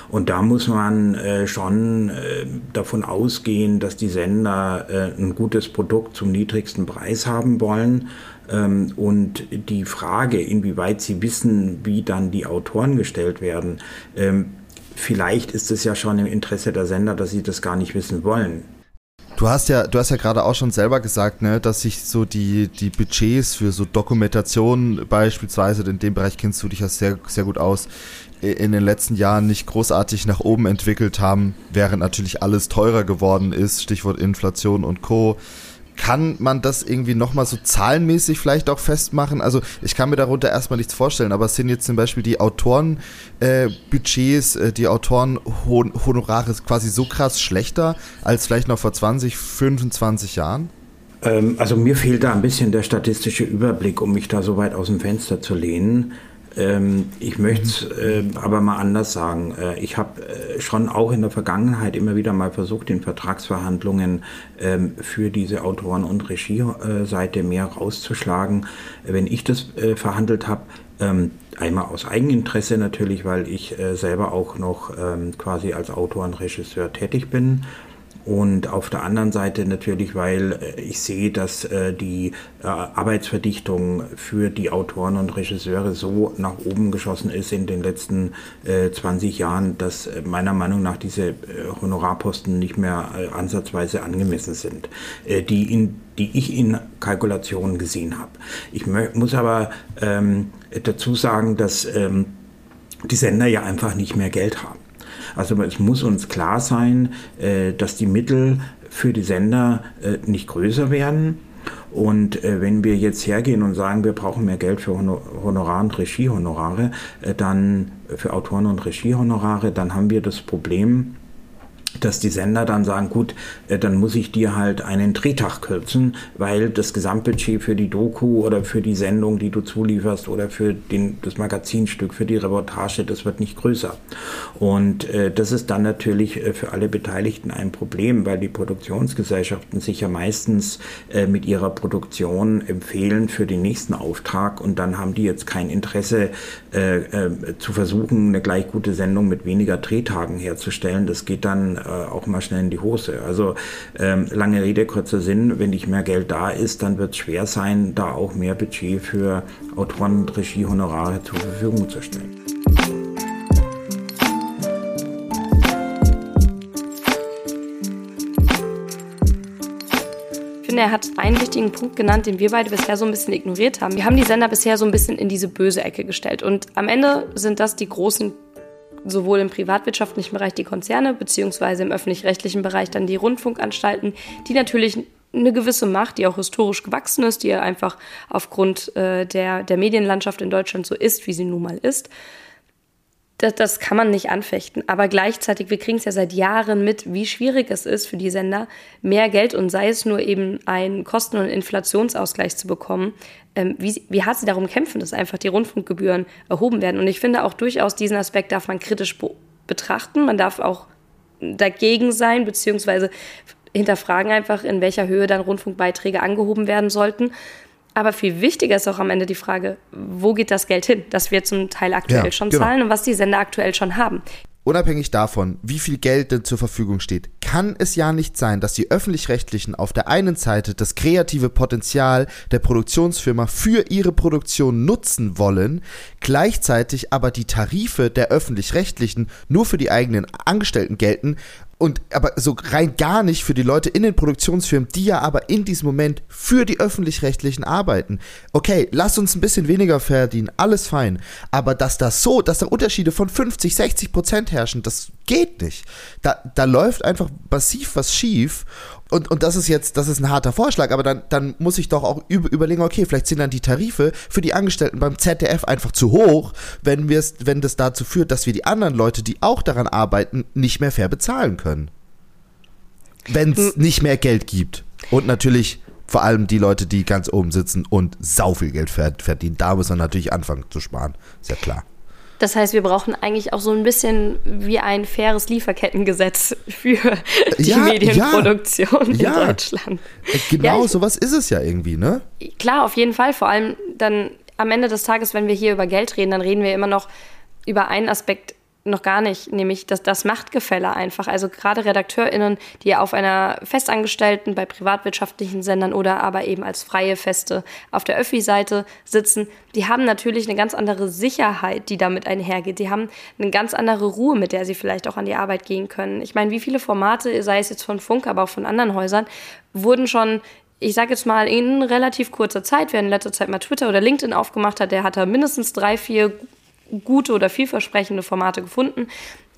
D: Und da muss man äh, schon äh, davon ausgehen, dass die Sender äh, ein gutes Produkt zum niedrigsten Preis haben wollen ähm, und die Frage, inwieweit sie wissen, wie dann die Autoren gestellt werden, ähm, vielleicht ist es ja schon im Interesse der Sender, dass sie das gar nicht wissen wollen.
A: Du hast ja, du hast ja gerade auch schon selber gesagt, ne, dass sich so die, die Budgets für so Dokumentationen beispielsweise, in dem Bereich kennst du dich ja sehr, sehr gut aus, in den letzten Jahren nicht großartig nach oben entwickelt haben, während natürlich alles teurer geworden ist, Stichwort Inflation und Co. Kann man das irgendwie nochmal so zahlenmäßig vielleicht auch festmachen? Also ich kann mir darunter erstmal nichts vorstellen, aber sind jetzt zum Beispiel die Autorenbudgets, äh, äh, die Autorenhonorare quasi so krass schlechter als vielleicht noch vor 20, 25 Jahren?
D: Ähm, also mir fehlt da ein bisschen der statistische Überblick, um mich da so weit aus dem Fenster zu lehnen. Ähm, ich möchte es äh, aber mal anders sagen. Äh, ich habe äh, schon auch in der Vergangenheit immer wieder mal versucht, in Vertragsverhandlungen ähm, für diese Autoren- und Regie-Seite mehr rauszuschlagen. Wenn ich das äh, verhandelt habe, ähm, einmal aus Eigeninteresse natürlich, weil ich äh, selber auch noch ähm, quasi als Autor und Regisseur tätig bin und auf der anderen Seite natürlich, weil äh, ich sehe, dass äh, die äh, Arbeitsverdichtung für die Autoren und Regisseure so nach oben geschossen ist in den letzten 20 Jahren, dass meiner Meinung nach diese Honorarposten nicht mehr ansatzweise angemessen sind, die, in, die ich in Kalkulationen gesehen habe. Ich muss aber ähm, dazu sagen, dass ähm, die Sender ja einfach nicht mehr Geld haben. Also es muss uns klar sein, äh, dass die Mittel für die Sender äh, nicht größer werden. Und äh, wenn wir jetzt hergehen und sagen, wir brauchen mehr Geld für Honorar- und Regiehonorare, dann für Autoren- und Regiehonorare, dann haben wir das Problem, dass die Sender dann sagen, gut, äh, dann muss ich dir halt einen Drehtag kürzen, weil das Gesamtbudget für die Doku oder für die Sendung, die du zulieferst oder für den, das Magazinstück, für die Reportage, das wird nicht größer. Und äh, das ist dann natürlich äh, für alle Beteiligten ein Problem, weil die Produktionsgesellschaften sich ja meistens äh, mit ihrer Produktion empfehlen für den nächsten Auftrag und dann haben die jetzt kein Interesse äh, äh, zu versuchen, eine gleich gute Sendung mit weniger Drehtagen herzustellen. Das geht dann äh, auch mal schnell in die Hose. Also ähm, lange Rede, kurzer Sinn, wenn nicht mehr Geld da ist, dann wird es schwer sein, da auch mehr Budget für Autoren und Regiehonorare zur Verfügung zu stellen.
C: Ich finde, er hat einen wichtigen Punkt genannt, den wir beide bisher so ein bisschen ignoriert haben. Wir haben die Sender bisher so ein bisschen in diese böse Ecke gestellt. Und am Ende sind das die großen sowohl im privatwirtschaftlichen Bereich die Konzerne, beziehungsweise im öffentlich-rechtlichen Bereich dann die Rundfunkanstalten, die natürlich eine gewisse Macht, die auch historisch gewachsen ist, die einfach aufgrund äh, der, der Medienlandschaft in Deutschland so ist, wie sie nun mal ist, das, das kann man nicht anfechten. Aber gleichzeitig, wir kriegen es ja seit Jahren mit, wie schwierig es ist für die Sender, mehr Geld und sei es nur eben einen Kosten- und Inflationsausgleich zu bekommen, ähm, wie, wie hart sie darum kämpfen, dass einfach die Rundfunkgebühren erhoben werden. Und ich finde auch durchaus diesen Aspekt darf man kritisch be betrachten. Man darf auch dagegen sein, beziehungsweise hinterfragen einfach, in welcher Höhe dann Rundfunkbeiträge angehoben werden sollten. Aber viel wichtiger ist auch am Ende die Frage, wo geht das Geld hin, das wir zum Teil aktuell ja, schon genau. zahlen und was die Sender aktuell schon haben.
A: Unabhängig davon, wie viel Geld denn zur Verfügung steht, kann es ja nicht sein, dass die öffentlich-rechtlichen auf der einen Seite das kreative Potenzial der Produktionsfirma für ihre Produktion nutzen wollen, gleichzeitig aber die Tarife der öffentlich-rechtlichen nur für die eigenen Angestellten gelten und aber so rein gar nicht für die Leute in den Produktionsfirmen, die ja aber in diesem Moment für die öffentlich-rechtlichen arbeiten. Okay, lass uns ein bisschen weniger verdienen, alles fein. Aber dass das so, dass da Unterschiede von 50, 60 Prozent herrschen, das geht nicht. Da, da läuft einfach massiv was schief. Und, und das ist jetzt, das ist ein harter Vorschlag, aber dann, dann muss ich doch auch überlegen, okay, vielleicht sind dann die Tarife für die Angestellten beim ZDF einfach zu hoch, wenn wir wenn das dazu führt, dass wir die anderen Leute, die auch daran arbeiten, nicht mehr fair bezahlen können. Wenn es hm. nicht mehr Geld gibt. Und natürlich vor allem die Leute, die ganz oben sitzen und sau viel Geld verdienen. Da muss man natürlich anfangen zu sparen. Ist ja klar.
C: Das heißt, wir brauchen eigentlich auch so ein bisschen wie ein faires Lieferkettengesetz für die ja, Medienproduktion ja, in Deutschland.
A: Äh, genau, ja, sowas ist es ja irgendwie, ne?
C: Klar, auf jeden Fall. Vor allem dann am Ende des Tages, wenn wir hier über Geld reden, dann reden wir immer noch über einen Aspekt noch gar nicht, nämlich das, das Machtgefälle einfach. Also gerade RedakteurInnen, die auf einer Festangestellten bei privatwirtschaftlichen Sendern oder aber eben als freie Feste auf der Öffi-Seite sitzen, die haben natürlich eine ganz andere Sicherheit, die damit einhergeht. Die haben eine ganz andere Ruhe, mit der sie vielleicht auch an die Arbeit gehen können. Ich meine, wie viele Formate, sei es jetzt von Funk, aber auch von anderen Häusern, wurden schon ich sage jetzt mal, in relativ kurzer Zeit, wer in letzter Zeit mal Twitter oder LinkedIn aufgemacht hat, der hat da mindestens drei, vier gute oder vielversprechende Formate gefunden,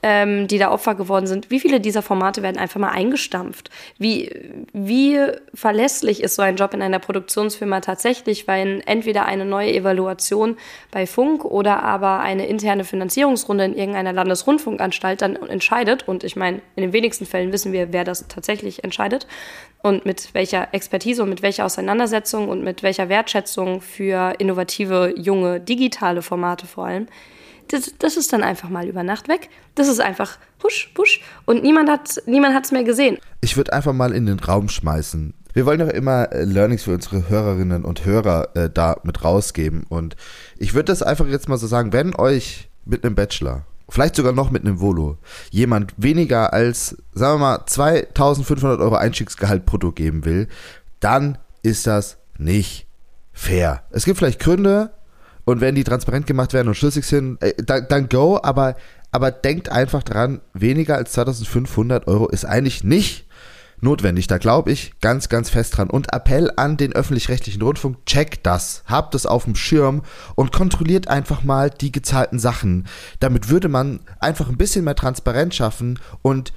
C: ähm, die da Opfer geworden sind. Wie viele dieser Formate werden einfach mal eingestampft? Wie, wie verlässlich ist so ein Job in einer Produktionsfirma tatsächlich, weil entweder eine neue Evaluation bei Funk oder aber eine interne Finanzierungsrunde in irgendeiner Landesrundfunkanstalt dann entscheidet, und ich meine, in den wenigsten Fällen wissen wir, wer das tatsächlich entscheidet und mit welcher Expertise und mit welcher Auseinandersetzung und mit welcher Wertschätzung für innovative, junge, digitale Formate vor allem das, das ist dann einfach mal über Nacht weg. Das ist einfach husch, husch. Und niemand hat niemand es mehr gesehen.
A: Ich würde einfach mal in den Raum schmeißen. Wir wollen doch immer äh, Learnings für unsere Hörerinnen und Hörer äh, da mit rausgeben. Und ich würde das einfach jetzt mal so sagen, wenn euch mit einem Bachelor, vielleicht sogar noch mit einem Volo, jemand weniger als, sagen wir mal, 2500 Euro Einstiegsgehalt brutto geben will, dann ist das nicht fair. Es gibt vielleicht Gründe, und wenn die transparent gemacht werden und schlüssig sind, äh, dann, dann go, aber, aber denkt einfach dran, weniger als 2500 Euro ist eigentlich nicht notwendig. Da glaube ich ganz, ganz fest dran. Und Appell an den öffentlich-rechtlichen Rundfunk, checkt das, habt es auf dem Schirm und kontrolliert einfach mal die gezahlten Sachen. Damit würde man einfach ein bisschen mehr Transparenz schaffen und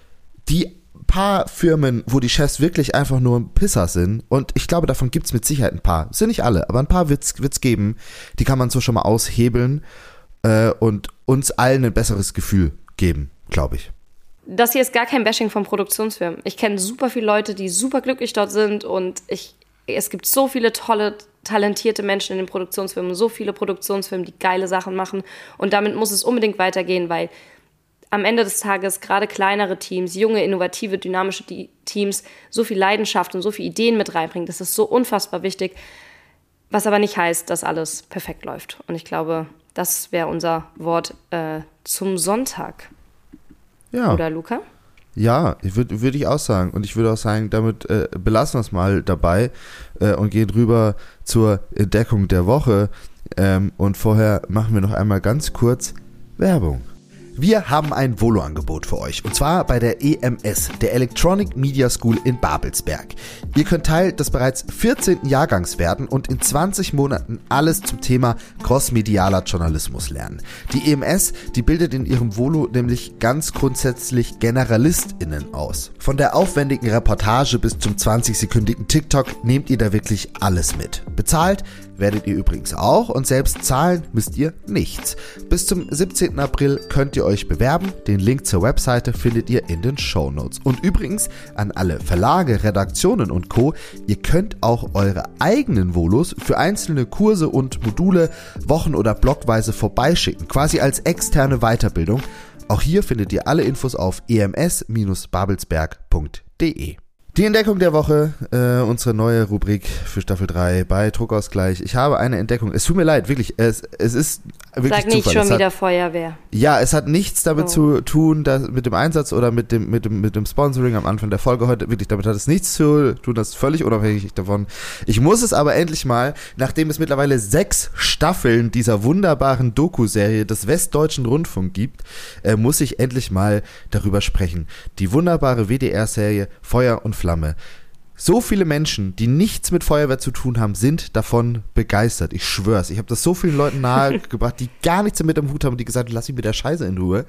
A: die paar Firmen, wo die Chefs wirklich einfach nur Pisser sind. Und ich glaube, davon gibt es mit Sicherheit ein paar. Sind nicht alle, aber ein paar wird es geben. Die kann man so schon mal aushebeln äh, und uns allen ein besseres Gefühl geben, glaube ich.
C: Das hier ist gar kein Bashing von Produktionsfirmen. Ich kenne super viele Leute, die super glücklich dort sind und ich, es gibt so viele tolle, talentierte Menschen in den Produktionsfirmen, so viele Produktionsfirmen, die geile Sachen machen und damit muss es unbedingt weitergehen, weil am Ende des Tages gerade kleinere Teams, junge, innovative, dynamische Teams so viel Leidenschaft und so viele Ideen mit reinbringen. Das ist so unfassbar wichtig. Was aber nicht heißt, dass alles perfekt läuft. Und ich glaube, das wäre unser Wort äh, zum Sonntag. Ja. Oder Luca?
A: Ja, würde würd ich auch sagen. Und ich würde auch sagen, damit äh, belassen wir es mal dabei äh, und gehen rüber zur Entdeckung der Woche. Ähm, und vorher machen wir noch einmal ganz kurz Werbung. Wir haben ein Volo-Angebot für euch und zwar bei der EMS, der Electronic Media School in Babelsberg. Ihr könnt Teil des bereits 14. Jahrgangs werden und in 20 Monaten alles zum Thema crossmedialer Journalismus lernen. Die EMS, die bildet in ihrem Volo nämlich ganz grundsätzlich GeneralistInnen aus. Von der aufwendigen Reportage bis zum 20-sekündigen TikTok nehmt ihr da wirklich alles mit. Bezahlt werdet ihr übrigens auch und selbst zahlen müsst ihr nichts. Bis zum 17. April könnt ihr euch bewerben. Den Link zur Webseite findet ihr in den Show Notes. Und übrigens an alle Verlage, Redaktionen und Co. Ihr könnt auch eure eigenen Volos für einzelne Kurse und Module wochen- oder blockweise vorbeischicken, quasi als externe Weiterbildung. Auch hier findet ihr alle Infos auf ems-babelsberg.de. Die Entdeckung der Woche, äh, unsere neue Rubrik für Staffel 3 bei Druckausgleich. Ich habe eine Entdeckung. Es tut mir leid, wirklich. Es, es ist wirklich
C: Sag nicht Zufall. schon wieder Feuerwehr.
A: Ja, es hat nichts damit oh. zu tun, dass, mit dem Einsatz oder mit dem, mit, dem, mit dem Sponsoring am Anfang der Folge heute. Wirklich, damit hat es nichts zu tun. Das ist völlig unabhängig davon. Ich muss es aber endlich mal, nachdem es mittlerweile sechs Staffeln dieser wunderbaren Doku-Serie des Westdeutschen Rundfunk gibt, äh, muss ich endlich mal darüber sprechen. Die wunderbare WDR-Serie Feuer und Flamme. So viele Menschen, die nichts mit Feuerwehr zu tun haben, sind davon begeistert. Ich schwör's. Ich habe das so vielen Leuten nahegebracht, die gar nichts damit am Hut haben, die gesagt haben, lass mich mit der Scheiße in Ruhe,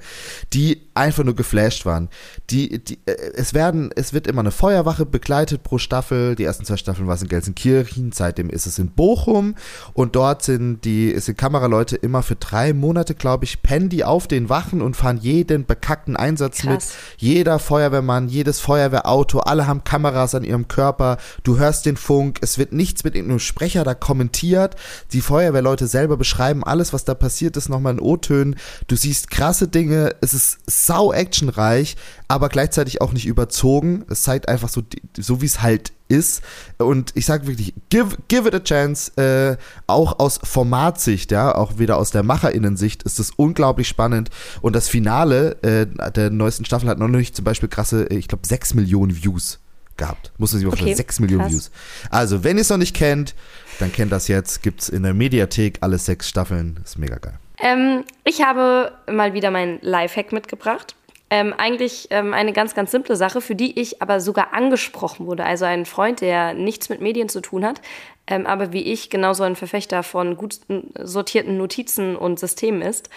A: die einfach nur geflasht waren. Die, die, äh, es werden, es wird immer eine Feuerwache begleitet pro Staffel. Die ersten zwei Staffeln war es in Gelsenkirchen, seitdem ist es in Bochum und dort sind die, sind Kameraleute immer für drei Monate, glaube ich, pennen die auf den Wachen und fahren jeden bekackten Einsatz Krass. mit. Jeder Feuerwehrmann, jedes Feuerwehrauto, alle haben Kameras an ihrem Körper Körper, du hörst den Funk, es wird nichts mit irgendeinem Sprecher da kommentiert. Die Feuerwehrleute selber beschreiben alles, was da passiert ist, nochmal in O-Tönen. Du siehst krasse Dinge, es ist sau actionreich, aber gleichzeitig auch nicht überzogen. Es zeigt einfach so, so wie es halt ist. Und ich sage wirklich, give, give it a chance. Äh, auch aus Formatsicht, ja, auch wieder aus der MacherInnen-Sicht ist es unglaublich spannend. Und das Finale äh, der neuesten Staffel hat noch nicht zum Beispiel krasse, ich glaube, 6 Millionen Views gehabt. Muss man sich mal vorstellen. Okay, 6 Millionen krass. Views. Also, wenn ihr es noch nicht kennt, dann kennt das jetzt. Gibt es in der Mediathek alle sechs Staffeln. Ist mega geil.
C: Ähm, ich habe mal wieder meinen Lifehack mitgebracht. Ähm, eigentlich ähm, eine ganz, ganz simple Sache, für die ich aber sogar angesprochen wurde. Also ein Freund, der nichts mit Medien zu tun hat, ähm, aber wie ich genauso ein Verfechter von gut sortierten Notizen und Systemen ist,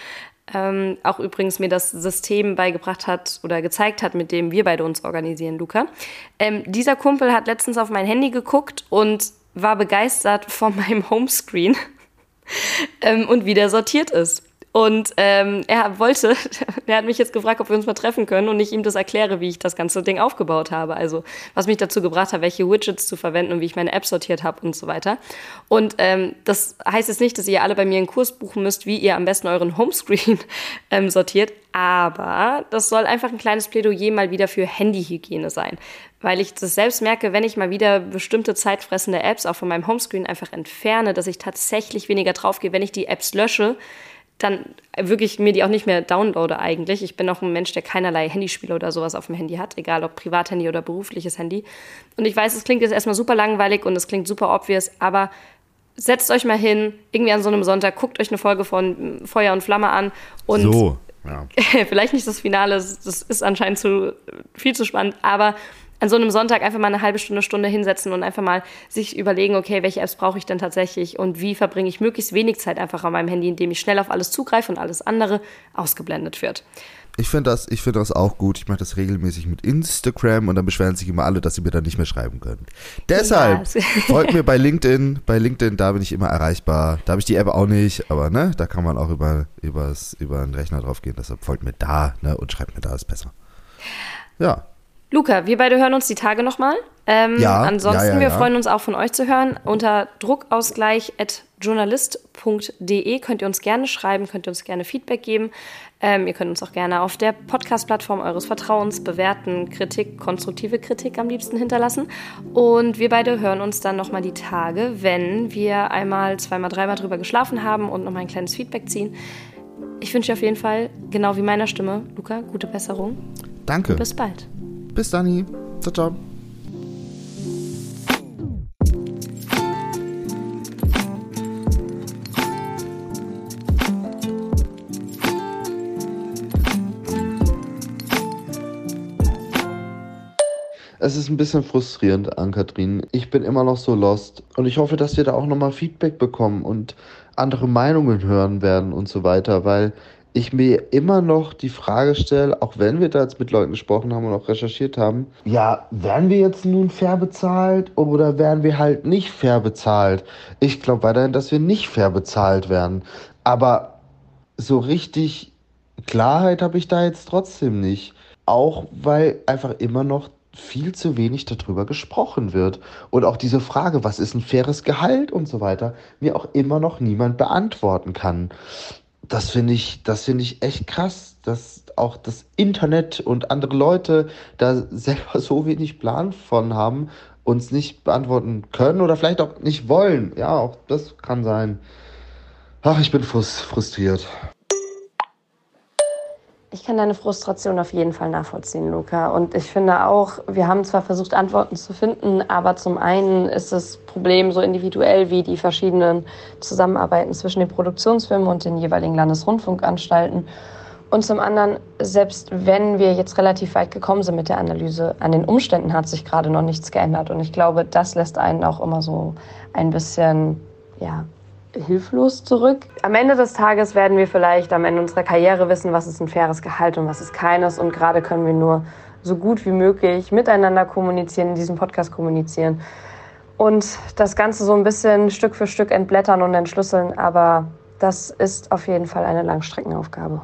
C: ähm, auch übrigens mir das System beigebracht hat oder gezeigt hat, mit dem wir beide uns organisieren, Luca. Ähm, dieser Kumpel hat letztens auf mein Handy geguckt und war begeistert von meinem Homescreen ähm, und wie der sortiert ist. Und ähm, er wollte, er hat mich jetzt gefragt, ob wir uns mal treffen können und ich ihm das erkläre, wie ich das ganze Ding aufgebaut habe. Also was mich dazu gebracht hat, welche Widgets zu verwenden und wie ich meine App sortiert habe und so weiter. Und ähm, das heißt jetzt nicht, dass ihr alle bei mir einen Kurs buchen müsst, wie ihr am besten euren Homescreen ähm, sortiert. Aber das soll einfach ein kleines Plädoyer mal wieder für Handyhygiene sein. Weil ich das selbst merke, wenn ich mal wieder bestimmte zeitfressende Apps auch von meinem Homescreen einfach entferne, dass ich tatsächlich weniger draufgehe, wenn ich die Apps lösche dann wirklich mir die auch nicht mehr downloade eigentlich. Ich bin auch ein Mensch, der keinerlei Handyspiele oder sowas auf dem Handy hat, egal ob Privathandy oder berufliches Handy. Und ich weiß, es klingt jetzt erstmal super langweilig und es klingt super obvious, aber setzt euch mal hin, irgendwie an so einem Sonntag, guckt euch eine Folge von Feuer und Flamme an und
A: so, ja.
C: vielleicht nicht das Finale, das ist anscheinend zu, viel zu spannend, aber an so einem Sonntag einfach mal eine halbe Stunde, Stunde hinsetzen und einfach mal sich überlegen, okay, welche Apps brauche ich denn tatsächlich und wie verbringe ich möglichst wenig Zeit einfach an meinem Handy, indem ich schnell auf alles zugreife und alles andere ausgeblendet wird.
A: Ich finde das, ich das auch gut. Ich mache das regelmäßig mit Instagram und dann beschweren sich immer alle, dass sie mir dann nicht mehr schreiben können. Deshalb ja. folgt mir bei LinkedIn. Bei LinkedIn, da bin ich immer erreichbar. Da habe ich die App auch nicht, aber ne, da kann man auch über, übers, über einen Rechner drauf gehen. Deshalb folgt mir da ne, und schreibt mir da, ist besser. Ja.
C: Luca, wir beide hören uns die Tage nochmal. Ähm, ja, ansonsten, ja, ja, wir freuen uns auch von euch zu hören. Unter druckausgleich.journalist.de könnt ihr uns gerne schreiben, könnt ihr uns gerne Feedback geben. Ähm, ihr könnt uns auch gerne auf der Podcast-Plattform eures Vertrauens bewerten, Kritik, konstruktive Kritik am liebsten hinterlassen. Und wir beide hören uns dann nochmal die Tage, wenn wir einmal, zweimal, dreimal drüber geschlafen haben und nochmal ein kleines Feedback ziehen. Ich wünsche auf jeden Fall, genau wie meiner Stimme, Luca, gute Besserung.
A: Danke.
C: Bis bald.
A: Bis dann. Ciao, ciao. Es ist ein bisschen frustrierend, Ann-Kathrin. Ich bin immer noch so lost und ich hoffe, dass wir da auch nochmal Feedback bekommen und andere Meinungen hören werden und so weiter, weil ich mir immer noch die Frage stelle, auch wenn wir da jetzt mit Leuten gesprochen haben und auch recherchiert haben, ja, werden wir jetzt nun fair bezahlt oder werden wir halt nicht fair bezahlt? Ich glaube weiterhin, dass wir nicht fair bezahlt werden. Aber so richtig Klarheit habe ich da jetzt trotzdem nicht. Auch weil einfach immer noch viel zu wenig darüber gesprochen wird. Und auch diese Frage, was ist ein faires Gehalt und so weiter, mir auch immer noch niemand beantworten kann das finde ich, das finde ich echt krass, dass auch das Internet und andere Leute da selber so wenig Plan von haben, uns nicht beantworten können oder vielleicht auch nicht wollen. Ja, auch das kann sein. Ach, ich bin frustriert.
C: Ich kann deine Frustration auf jeden Fall nachvollziehen, Luca. Und ich finde auch, wir haben zwar versucht, Antworten zu finden, aber zum einen ist das Problem so individuell wie die verschiedenen Zusammenarbeiten zwischen den Produktionsfirmen und den jeweiligen Landesrundfunkanstalten. Und zum anderen, selbst wenn wir jetzt relativ weit gekommen sind mit der Analyse, an den Umständen hat sich gerade noch nichts geändert. Und ich glaube, das lässt einen auch immer so ein bisschen, ja, hilflos zurück. Am Ende des Tages werden wir vielleicht am Ende unserer Karriere wissen, was ist ein faires Gehalt und was ist keines. Und gerade können wir nur so gut wie möglich miteinander kommunizieren, in diesem Podcast kommunizieren und das Ganze so ein bisschen Stück für Stück entblättern und entschlüsseln. Aber das ist auf jeden Fall eine Langstreckenaufgabe.